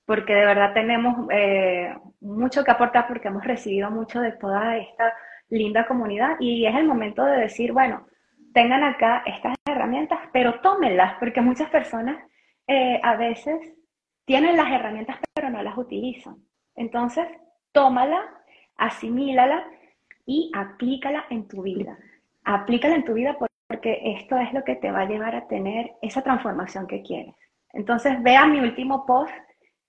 porque de verdad tenemos eh, mucho que aportar porque hemos recibido mucho de toda esta linda comunidad y es el momento de decir, bueno, tengan acá estas herramientas, pero tómenlas, porque muchas personas eh, a veces tienen las herramientas pero no las utilizan. Entonces, tómala, asimílala y aplícala en tu vida. Aplícala en tu vida porque esto es lo que te va a llevar a tener esa transformación que quieres. Entonces, vea mi último post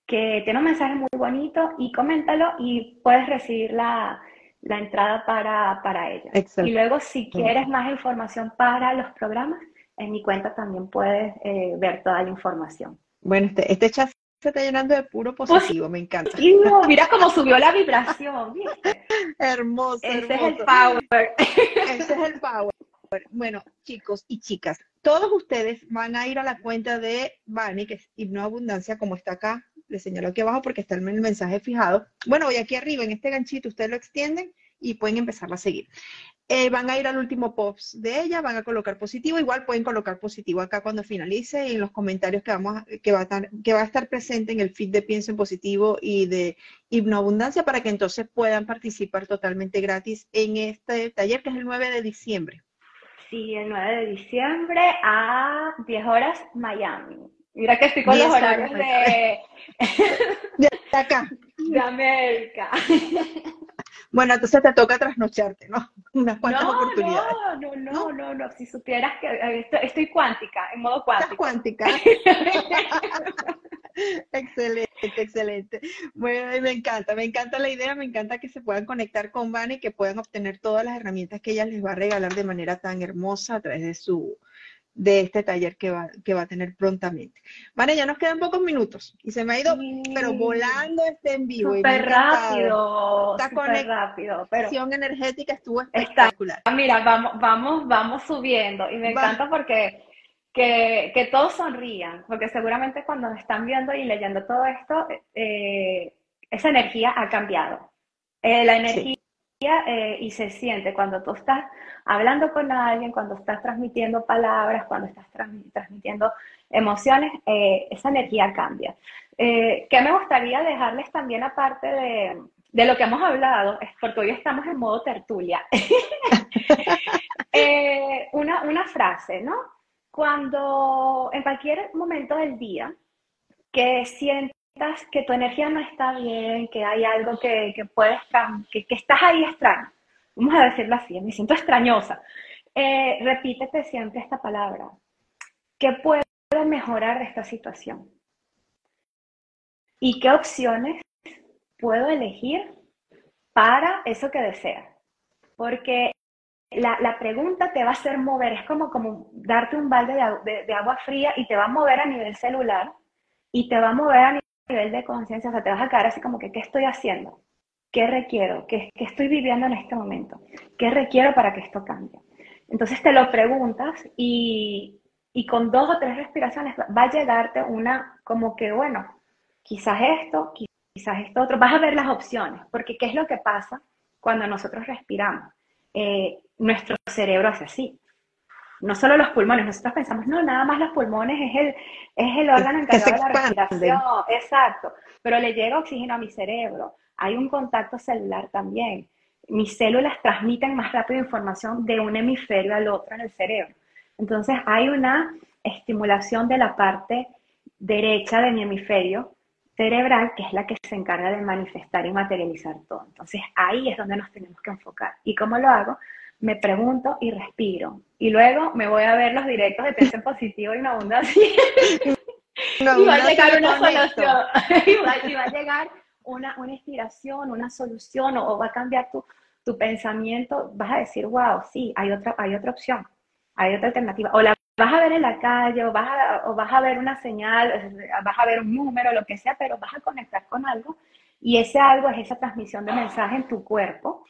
que tiene un mensaje muy bonito y coméntalo y puedes recibir la, la entrada para, para ella. Y luego, si quieres más información para los programas, en mi cuenta también puedes eh, ver toda la información. Bueno, este, este chat se está llenando de puro positivo, me encanta. mira cómo subió la vibración, hermoso. Ese es el power. Ese es el power. Bueno, chicos y chicas, todos ustedes van a ir a la cuenta de Bani, que es Abundancia, como está acá, le señalo aquí abajo porque está el mensaje fijado. Bueno, y aquí arriba, en este ganchito, ustedes lo extienden y pueden empezar a seguir. Eh, van a ir al último post de ella, van a colocar positivo, igual pueden colocar positivo acá cuando finalice en los comentarios que, vamos que, va a estar, que va a estar presente en el feed de Pienso en Positivo y de Hipnoabundancia para que entonces puedan participar totalmente gratis en este taller que es el 9 de diciembre. Sí, el 9 de diciembre a 10 horas Miami. Mira que estoy con los horarios de... de acá. De América. Bueno, entonces te toca trasnocharte, ¿no? Unas cuantas oportunidades. No, no, no, no, no, Si supieras que eh, estoy, cuántica, en modo cuántico. ¿Estás cuántica? excelente, excelente. Bueno, me encanta, me encanta la idea, me encanta que se puedan conectar con Vane y que puedan obtener todas las herramientas que ella les va a regalar de manera tan hermosa a través de su, de este taller que va, que va a tener prontamente. Vale, ya nos quedan pocos minutos y se me ha ido, pero volando este en vivo. Súper rápido, súper rápido. Pero energética estuvo espectacular. mira, vamos, vamos, vamos subiendo y me encanta porque que, que, todos sonrían, porque seguramente cuando están viendo y leyendo todo esto, eh, esa energía ha cambiado. Eh, la energía eh, y se siente cuando tú estás hablando con alguien, cuando estás transmitiendo palabras, cuando estás transmitiendo emociones, eh, esa energía cambia. Eh, ¿Qué me gustaría dejarles también aparte de, de, lo que hemos hablado? Porque hoy estamos en modo tertulia. una, una frase, ¿no? Cuando en cualquier momento del día que sientes que tu energía no está bien, que hay algo que, que puedes, que, que estás ahí extraño, vamos a decirlo así, me siento extrañosa, eh, repítete siempre esta palabra. ¿Qué puedo mejorar de esta situación? ¿Y qué opciones puedo elegir para eso que deseas? Porque la, la, pregunta te va a hacer mover, es como, como darte un balde de, de, agua fría y te va a mover a nivel celular y te va a mover a nivel de conciencia, o sea, te vas a quedar así como que, ¿qué estoy haciendo? ¿Qué requiero? ¿Qué, ¿Qué, estoy viviendo en este momento? ¿Qué requiero para que esto cambie? Entonces te lo preguntas y, y con dos o tres respiraciones va a llegarte una como que, bueno, quizás esto, quizás esto otro, vas a ver las opciones, porque ¿qué es lo que pasa cuando nosotros respiramos? Eh, nuestro cerebro hace así. No solo los pulmones, nosotros pensamos, no, nada más los pulmones es el, es el órgano encargado de la respiración, exacto, pero le llega oxígeno a mi cerebro, hay un contacto celular también. Mis células transmiten más rápido información de un hemisferio al otro en el cerebro. Entonces hay una estimulación de la parte derecha de mi hemisferio cerebral, que es la que se encarga de manifestar y materializar todo. Entonces ahí es donde nos tenemos que enfocar. ¿Y cómo lo hago? Me pregunto y respiro. Y luego me voy a ver los directos de pensamiento positivo y una abundancia. y va a llegar una solución. y, va, a llegar una, una inspiración, una solución, o, va a cambiar tu, tu pensamiento. Vas a decir, wow, sí, hay otra, hay otra opción hay otra alternativa. O la vas a ver en la calle, o vas a, o vas a ver una señal, vas a ver un número, lo que sea, pero vas a conectar con algo y ese algo es esa transmisión de mensaje en tu cuerpo,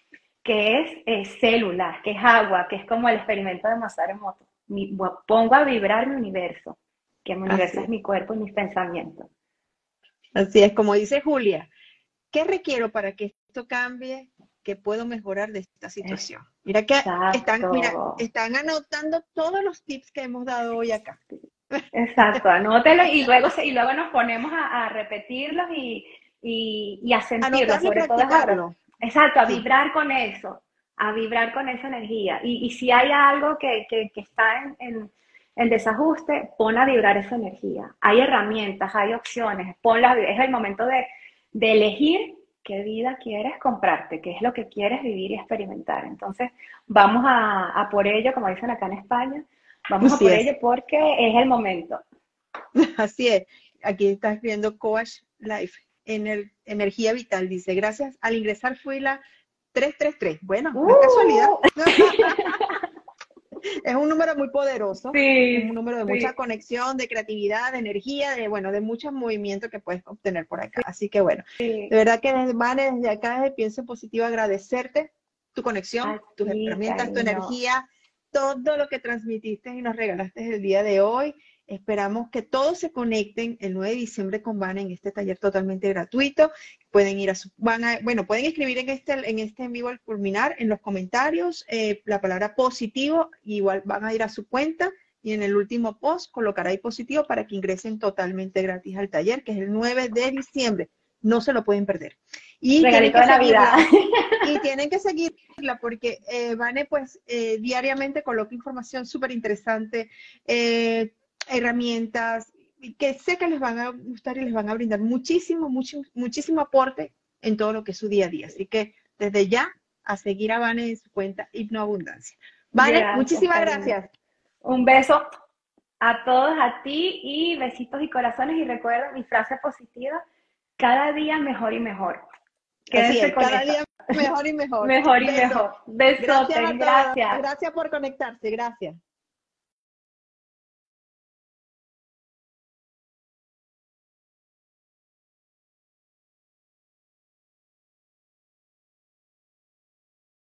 que es células, que es agua, que es como el experimento de Masaru Emoto. pongo a vibrar mi universo, que mi universo es mi cuerpo y mis pensamientos. Así es, como dice Julia, ¿qué requiero para que esto cambie? que puedo mejorar de esta situación? Mira que están, mira, están anotando todos los tips que hemos dado hoy acá. Exacto, anótelo y luego, y luego nos ponemos a, repetirlos y, y, a sentirlos, sobre todo Exacto, a vibrar con eso, a vibrar con esa energía. Y, si hay algo que, está en, en, desajuste, pon a vibrar esa energía. Hay herramientas, hay opciones, ponlas, es el momento de, de elegir qué vida quieres comprarte, qué es lo que quieres vivir y experimentar. Entonces, vamos a, por ello, como dicen acá en España, vamos a por ello porque es el momento. Así es. Aquí está escribiendo Coach Life, en el, Energía Vital. Dice, gracias, al ingresar fui la 333. Bueno, no es casualidad. Uh. es un número muy poderoso, un número de mucha conexión, de creatividad, de energía, de bueno, de mucho movimiento que puedes obtener por acá. Así que bueno, de verdad que Vane, desde acá desde Pienso Positivo agradecerte tu conexión, tus herramientas, tu energía, todo lo que transmitiste y nos regalaste el día de hoy. Esperamos que todos se conecten el 9 de diciembre con Vane en este taller totalmente gratuito. Pueden ir a su, van a, bueno, pueden escribir en este, en este en vivo al culminar en los comentarios eh, la palabra positivo, igual van a ir a su cuenta y en el último post colocará ahí positivo para que ingresen totalmente gratis al taller, que es el 9 de diciembre. No se lo pueden perder. Y tienen, que seguirla, y tienen que seguirla porque eh, Vane pues eh, diariamente coloca información súper interesante, eh, herramientas que sé que les van a gustar y les van a brindar muchísimo, mucho, muchísimo aporte en todo lo que es su día a día. Así que desde ya a seguir a Vane en su cuenta Hipnoabundancia. Vane, muchísimas gracias. Un beso a todos, a ti y besitos y corazones. Y recuerda mi frase positiva, cada día mejor y mejor. Así cada día mejor y mejor. mejor y mejor. Besotes, gracias. Gracias por conectarse, gracias.